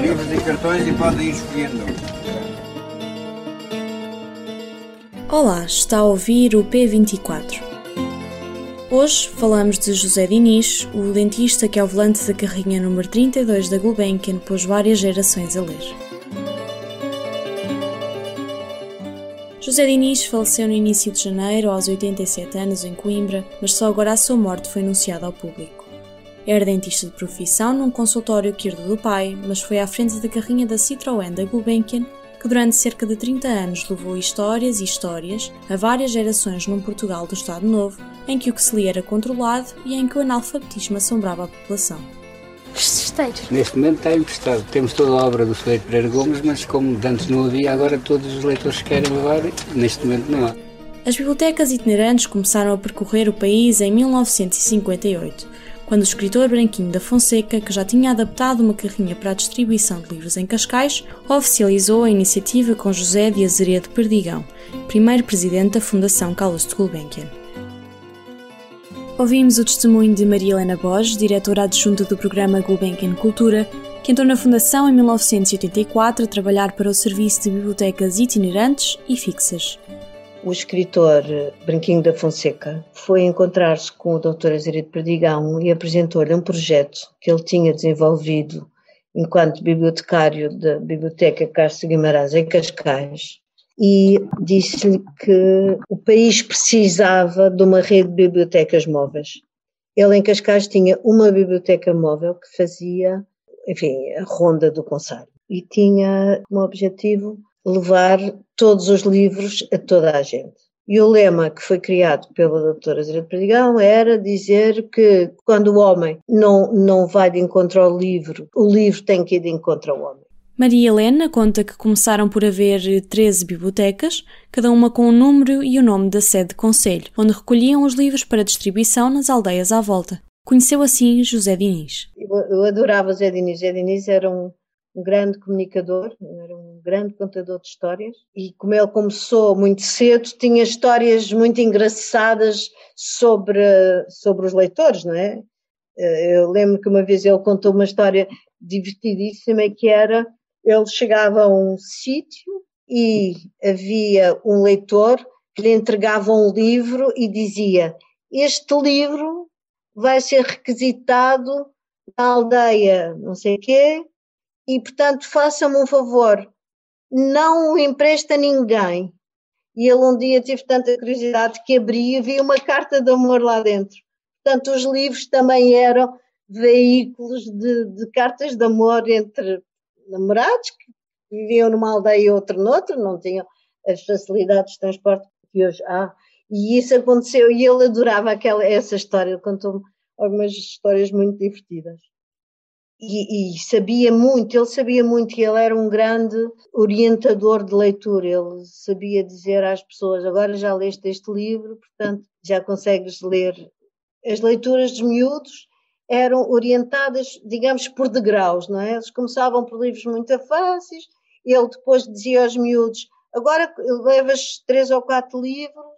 Livros e cartões e podem ir escolhendo. Olá, está a ouvir o P24. Hoje falamos de José Diniz, o dentista que ao volante da carrinha número 32 da Gulbenkian pôs várias gerações a ler. José Diniz faleceu no início de janeiro, aos 87 anos, em Coimbra, mas só agora a sua morte foi anunciada ao público. Era dentista de profissão num consultório que herdou do pai, mas foi à frente da carrinha da Citroën da Gulbenkian que durante cerca de 30 anos levou histórias e histórias a várias gerações num Portugal do Estado Novo, em que o que se lia era controlado e em que o analfabetismo assombrava a população. Neste momento está emprestado. Temos toda a obra do Freire Pereira Gomes, mas como antes não havia, agora todos os leitores querem levar, neste momento não há. As bibliotecas itinerantes começaram a percorrer o país em 1958 quando o escritor Branquinho da Fonseca, que já tinha adaptado uma carrinha para a distribuição de livros em Cascais, oficializou a iniciativa com José de Azeredo Perdigão, primeiro presidente da Fundação Carlos de Gulbenkian. Ouvimos o testemunho de Maria Helena Borges, diretora adjunta do programa Gulbenkian Cultura, que entrou na Fundação em 1984 a trabalhar para o serviço de bibliotecas itinerantes e fixas o escritor Branquinho da Fonseca foi encontrar-se com o Dr. Azeredo Perdigão e apresentou-lhe um projeto que ele tinha desenvolvido enquanto bibliotecário da Biblioteca Castro Guimarães em Cascais e disse-lhe que o país precisava de uma rede de bibliotecas móveis. Ele em Cascais tinha uma biblioteca móvel que fazia, enfim, a ronda do Conselho e tinha como objetivo levar todos os livros a toda a gente. E o lema que foi criado pela doutora Zé de Perdigão era dizer que quando o homem não, não vai de encontro ao livro, o livro tem que ir de encontro ao homem. Maria Helena conta que começaram por haver 13 bibliotecas, cada uma com um número e o nome da sede de conselho, onde recolhiam os livros para distribuição nas aldeias à volta. Conheceu assim José Diniz. Eu, eu adorava José Diniz. José Diniz era um, um grande comunicador, era um grande contador de histórias e como ele começou muito cedo, tinha histórias muito engraçadas sobre, sobre os leitores, não é? Eh, eu lembro que uma vez ele contou uma história divertidíssima que era, ele chegava a um sítio e havia um leitor que lhe entregava um livro e dizia, este livro vai ser requisitado na aldeia não sei quê, e, portanto, faça-me um favor, não o empresta a ninguém. E ele um dia teve tanta curiosidade que abria e via uma carta de amor lá dentro. Portanto, os livros também eram veículos de, de cartas de amor entre namorados que viviam numa aldeia e outro noutra, não tinham as facilidades de transporte que hoje há. E isso aconteceu e ele adorava aquela, essa história, ele contou-me algumas histórias muito divertidas e, e, sabia muito, ele sabia muito e ele era um grande orientador de leitura, ele sabia dizer às pessoas, agora já leste este livro, portanto já consegues ler. As leituras dos miúdos eram orientadas, digamos, por degraus, não é? Eles começavam por livros muito fáceis, ele depois dizia aos miúdos, agora levas três ou quatro livros,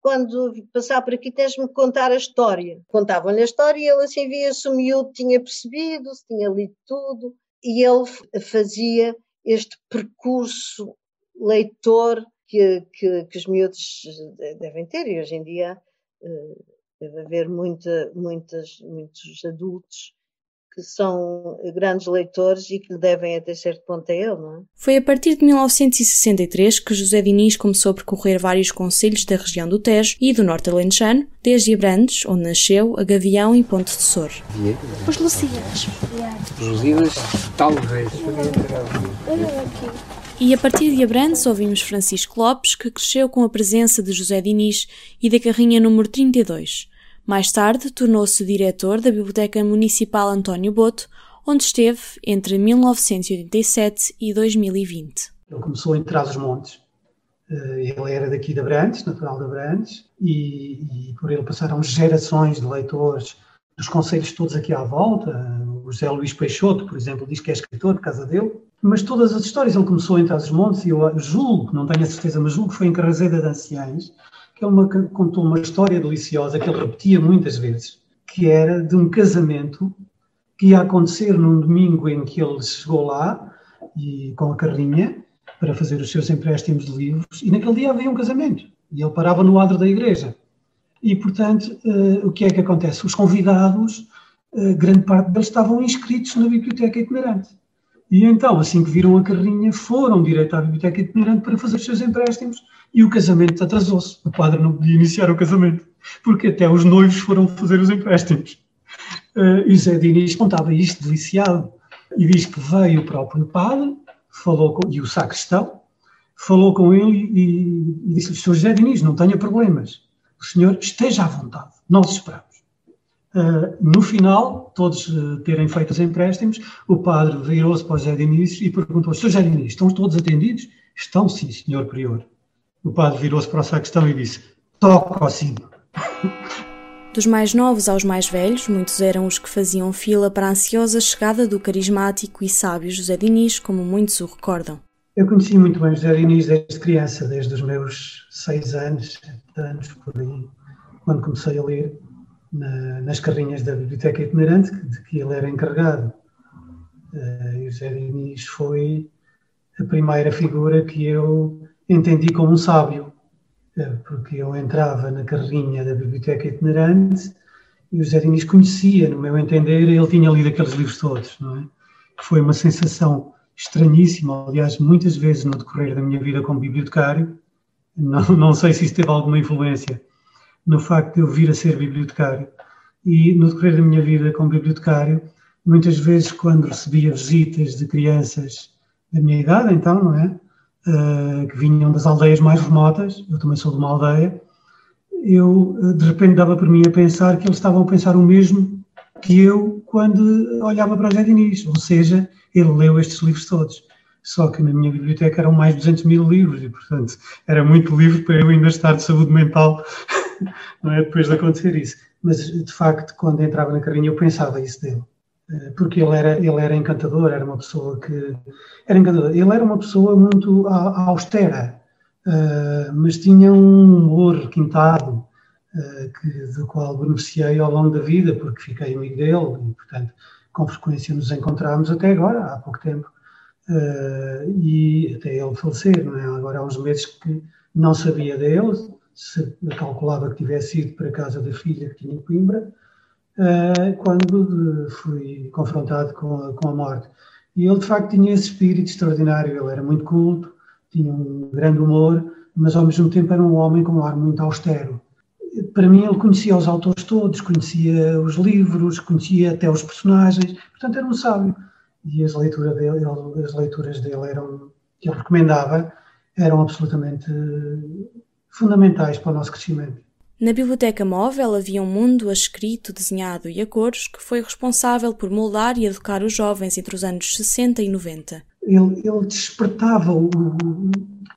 quando passar por aqui tens-me contar a história. Contavam-lhe a história e ele assim via se o miúdo tinha percebido, se tinha lido tudo, e ele fazia este percurso leitor que, que, que os miúdos devem ter, e hoje em dia eh, deve haver muita, muitas, muitos adultos que são grandes leitores e que devem até certo ponto a ele, não é? Foi a partir de 1963 que José Diniz começou a percorrer vários concelhos da região do Tejo e do Norte Alentejano, desde Abrantes, onde nasceu, a Gavião e Ponte de Sor. Os Lusíadas. Os Lusíadas, talvez. E a partir de Abrantes ouvimos Francisco Lopes, que cresceu com a presença de José Diniz e da carrinha número 32. Mais tarde, tornou-se diretor da Biblioteca Municipal António Boto, onde esteve entre 1987 e 2020. Ele começou em Trás-os-Montes. Eh, ele era daqui de Abrantes, natural de Abrantes, e, e por ele passaram gerações de leitores dos conselhos todos aqui à volta. O José Luís Peixoto, por exemplo, diz que é escritor de casa dele. Mas todas as histórias, ele começou em Trás-os-Montes, e eu julgo, não tenho a certeza, mas julgo que foi em Carrazeda de Anciães, que ele contou uma história deliciosa que ele repetia muitas vezes, que era de um casamento que ia acontecer num domingo em que ele chegou lá, e com a carrinha, para fazer os seus empréstimos de livros, e naquele dia havia um casamento, e ele parava no adro da igreja. E, portanto, uh, o que é que acontece? Os convidados, uh, grande parte deles estavam inscritos na biblioteca itinerante. E então, assim que viram a carrinha, foram direto à biblioteca itinerante para fazer os seus empréstimos e o casamento atrasou-se. O padre não podia iniciar o casamento, porque até os noivos foram fazer os empréstimos. Uh, e Zé Diniz contava isto deliciado e diz que veio o próprio padre, falou com, e o sacristão, falou com ele e, e disse-lhe, Sr. José Diniz, não tenha problemas, o senhor esteja à vontade, nós esperamos. Uh, no final, todos uh, terem feito os empréstimos, o padre virou-se para o José Diniz e perguntou, Sr. José Diniz, estão todos atendidos? Estão sim, senhor prior. O padre virou-se para o sacristão e disse, toca ao sino. Dos mais novos aos mais velhos, muitos eram os que faziam fila para a ansiosa chegada do carismático e sábio José Diniz, como muitos o recordam. Eu conheci muito bem José Diniz desde criança, desde os meus seis anos, sete anos, por aí, quando comecei a ler na, nas carrinhas da Biblioteca Itinerante, de que ele era encarregado. Uh, José Diniz foi a primeira figura que eu entendi como um sábio, uh, porque eu entrava na carrinha da Biblioteca Itinerante e o José Diniz conhecia, no meu entender, ele tinha lido aqueles livros todos, não é? Foi uma sensação estranhíssima, aliás, muitas vezes no decorrer da minha vida como bibliotecário, não, não sei se isso teve alguma influência no facto de eu vir a ser bibliotecário. E no decorrer da minha vida como bibliotecário, muitas vezes quando recebia visitas de crianças da minha idade, então, não é? Uh, que vinham das aldeias mais remotas, eu também sou de uma aldeia, eu uh, de repente dava por mim a pensar que eles estavam a pensar o mesmo que eu quando olhava para José Diniz, ou seja, ele leu estes livros todos. Só que na minha biblioteca eram mais de 200 mil livros e, portanto, era muito livro para eu ainda estar de saúde mental, não é? Depois de acontecer isso. Mas, de facto, quando entrava na carrinha, eu pensava isso dele. Eh, porque ele era, ele era encantador, era uma pessoa que. Era encantador. Ele era uma pessoa muito austera, eh, mas tinha um humor requintado, eh, que, do qual beneficiei ao longo da vida, porque fiquei amigo dele e, portanto, com frequência nos encontramos até agora, há pouco tempo, uh, e até ele falecer, não é? Agora há uns meses que não sabia dele, se calculava que tivesse ido para a casa da filha que tinha em Coimbra, uh, quando fui confrontado com a, morte. E ele, de facto, tinha esse espírito extraordinário, ele era muito culto, tinha um grande humor, mas ao mesmo tempo era um homem com um ar muito austero para mim ele conhecia os autores todos, conhecia os livros, conhecia até os personagens, portanto era um sábio. E as leituras dele, as leituras dele eram, que ele recomendava eram absolutamente fundamentais para o nosso crescimento. Na biblioteca móvel havia um mundo a escrito, desenhado e a cores que foi responsável por moldar e educar os jovens entre os anos 60 e 90. Ele, ele despertava o,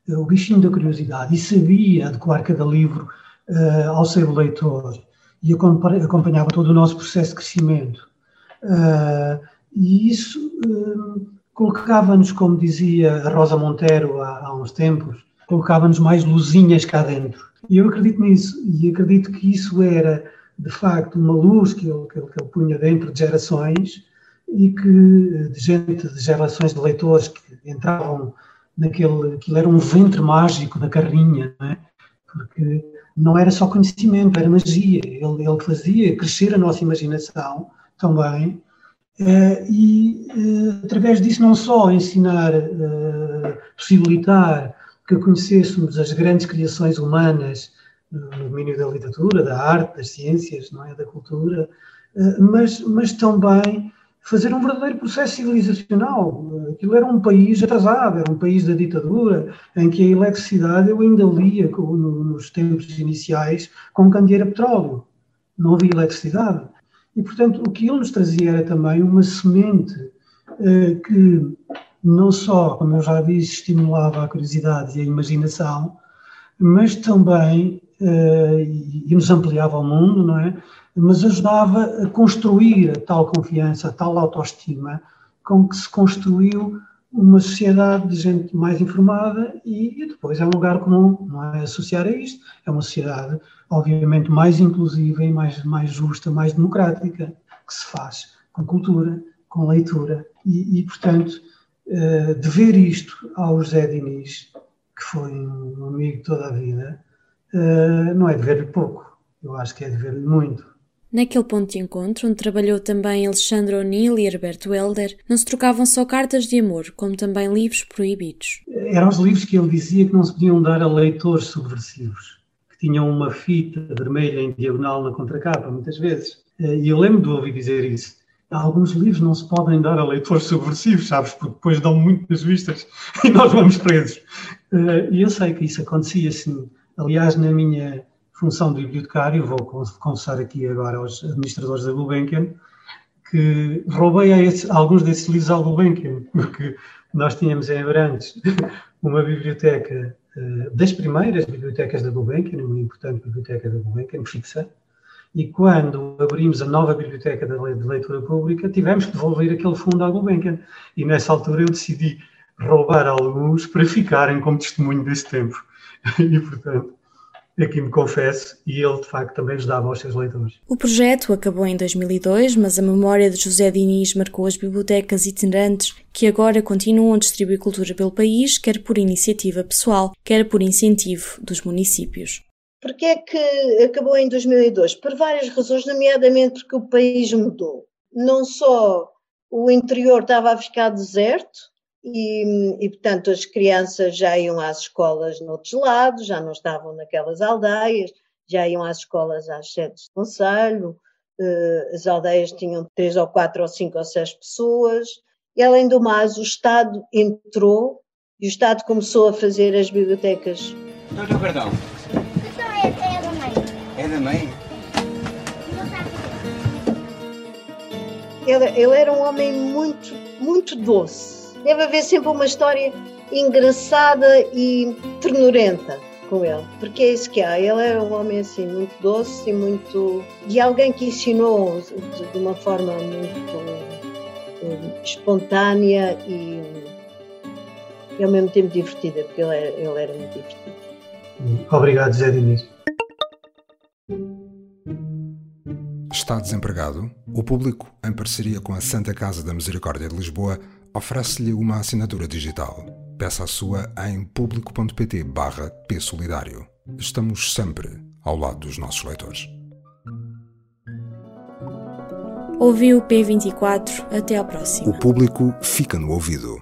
o, bichinho da curiosidade e sabia adequar cada livro uh, ao ser leitor e acompanhava todo o nosso processo de crescimento. Uh, e isso uh, colocava-nos, como dizia a Rosa Monteiro há, há uns tempos, colocava-nos mais luzinhas cá dentro. E eu acredito nisso, e acredito que isso era, de facto, uma luz que ele, que ele, que ele punha dentro de gerações e que de gente, de gerações de leitores que entravam naquele, aquilo era um ventre mágico da carrinha, não é? porque não era só conhecimento, era magia. Ele, ele fazia crescer a nossa imaginação também, eh, e eh, através disso não só ensinar, eh, possibilitar que conhecêssemos as grandes criações humanas no domínio da literatura, da arte, das ciências, não é, da cultura, mas, mas também fazer um verdadeiro processo civilizacional. Aquilo era um país atrasado, era um país da ditadura, em que a eletricidade eu ainda lia nos tempos iniciais com candeeiro a petróleo. Não havia eletricidade. E, portanto, o que ele nos trazia era também uma semente uh, que não só, como eu já disse, estimulava a curiosidade e a imaginação, mas também uh, e nos ampliava o mundo, não é? Mas ajudava a construir a tal confiança, a tal autoestima com que se construiu uma sociedade de gente mais informada e, e, depois é um lugar comum, não é associar a isto, é uma sociedade obviamente mais inclusiva e mais, mais justa, mais democrática, que se faz com cultura, com leitura e, e portanto, uh, dever isto ao José Diniz, que foi um amigo toda a vida, uh, não é dever-lhe pouco, eu acho que é dever-lhe muito. Naquele ponto de encontro, onde trabalhou também Alexandre O'Neill e Herberto Helder, não se trocavam só cartas de amor, como também livros proibidos. Eram os livros que ele dizia que não se podiam dar a leitores subversivos, que tinham uma fita vermelha em diagonal na contracapa, muitas vezes. E eu lembro de ouvir dizer isso. Alguns livros não se podem dar a leitores subversivos, sabes, porque depois dão muitas vistas e nós vamos presos. E eu sei que isso acontecia assim. Aliás, na minha função de bibliotecário, vou confessar aqui agora aos administradores da Gulbenkian, que roubei alguns desses livros ao Gulbenkian, porque nós tínhamos em Abrantes uma biblioteca uh, das primeiras bibliotecas da Gulbenkian, uma importante biblioteca da Gulbenkian, fixa, e quando abrimos a nova biblioteca de leitura pública, tivemos que devolver aquele fundo à Gulbenkian. E nessa altura eu decidi roubar alguns para ficarem como testemunho desse tempo. E, portanto, aqui me confesso, e ele de facto também ajudava aos seus leitores. O projeto acabou em 2002, mas a memória de José Diniz marcou as bibliotecas itinerantes que agora continuam a distribuir cultura pelo país, quer por iniciativa pessoal, quer por incentivo dos municípios. Porquê é que acabou em 2002? Por várias razões, nomeadamente porque o país mudou. Não só o interior estava a ficar deserto, e, e, portanto, as crianças já iam às escolas noutros lados, já não estavam naquelas aldeias, já iam às escolas às sedes de conselho, uh, as aldeias tinham três ou quatro ou cinco ou seis pessoas, e além do mais, o Estado entrou e o Estado começou a fazer as bibliotecas. Doutor Perdão. Mãe. Ele, ele era um homem muito, muito doce deve haver sempre uma história engraçada e ternurenta com ele, porque é isso que há. Ele era um homem assim muito doce e muito e alguém que ensinou de uma forma muito um, espontânea e, e, ao mesmo tempo divertida, porque ele era, ele era muito divertido. Obrigado, Zé Diniz. Está desempregado? O público, em parceria com a Santa Casa da Misericórdia de Lisboa, oferece-lhe uma assinatura digital. Peça a sua em público.pt barra Solidário. Estamos sempre ao lado dos nossos leitores. Ouviu o P24. Até à próxima. O público fica no ouvido.